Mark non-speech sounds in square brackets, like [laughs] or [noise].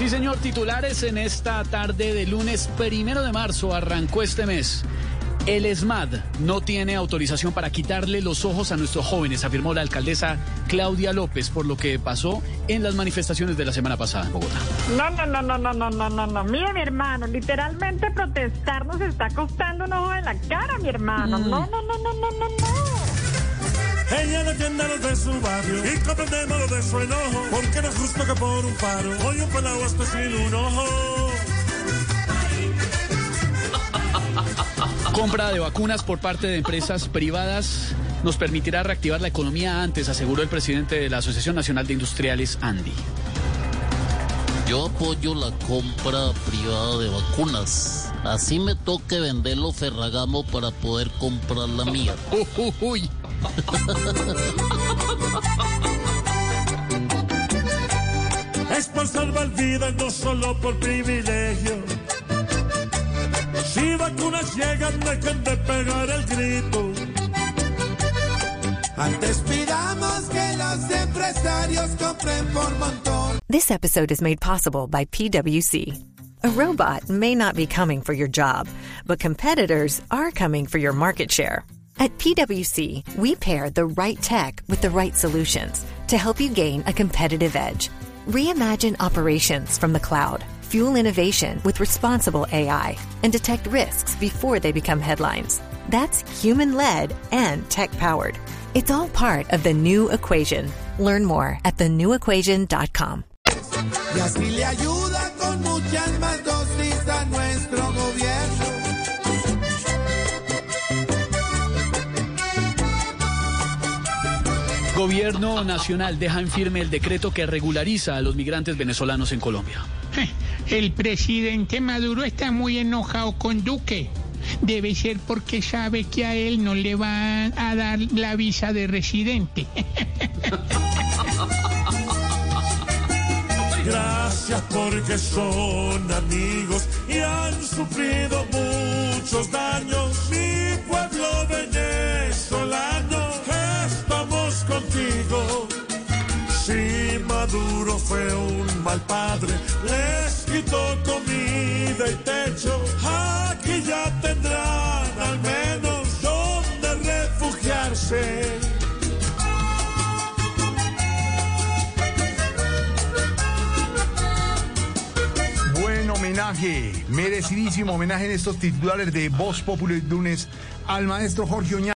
Sí, señor, titulares en esta tarde de lunes primero de marzo arrancó este mes. El ESMAD no tiene autorización para quitarle los ojos a nuestros jóvenes, afirmó la alcaldesa Claudia López, por lo que pasó en las manifestaciones de la semana pasada en Bogotá. No, no, no, no, no, no, no, no, no. Mire, mi hermano, literalmente protestar nos está costando un ojo en la cara, mi hermano. No, no, no, no, no, no, no. Ella defiende a los de su barrio y comprendemos lo de su enojo. Porque no es justo que por un paro hoy un pelado esté sin un ojo. Compra de vacunas por parte de empresas privadas nos permitirá reactivar la economía antes, aseguró el presidente de la Asociación Nacional de Industriales, Andy. Yo apoyo la compra privada de vacunas. Así me toque venderlo Ferragamo para poder comprar la mía. Uh, [laughs] uh, uy. [laughs] Es por salvar vidas, no solo por privilegio. Si vacunas llegan, dejen de pegar el grito. Antes pidamos que los empresarios compren por montón. This episode is made possible by PWC. A robot may not be coming for your job, but competitors are coming for your market share. At PWC, we pair the right tech with the right solutions to help you gain a competitive edge. Reimagine operations from the cloud, fuel innovation with responsible AI, and detect risks before they become headlines. That's human led and tech powered. It's all part of the new equation. Learn more at thenewequation.com. Gobierno Nacional deja en firme el decreto que regulariza a los migrantes venezolanos en Colombia. El presidente Maduro está muy enojado con Duque. Debe ser porque sabe que a él no le van a dar la visa de residente. [laughs] Gracias porque son amigos y han sufrido muchos daños. Maduro fue un mal padre, les quitó comida y techo. Aquí ya tendrán al menos donde refugiarse. Buen homenaje, merecidísimo homenaje en estos titulares de Voz Popular lunes al maestro Jorge Oña.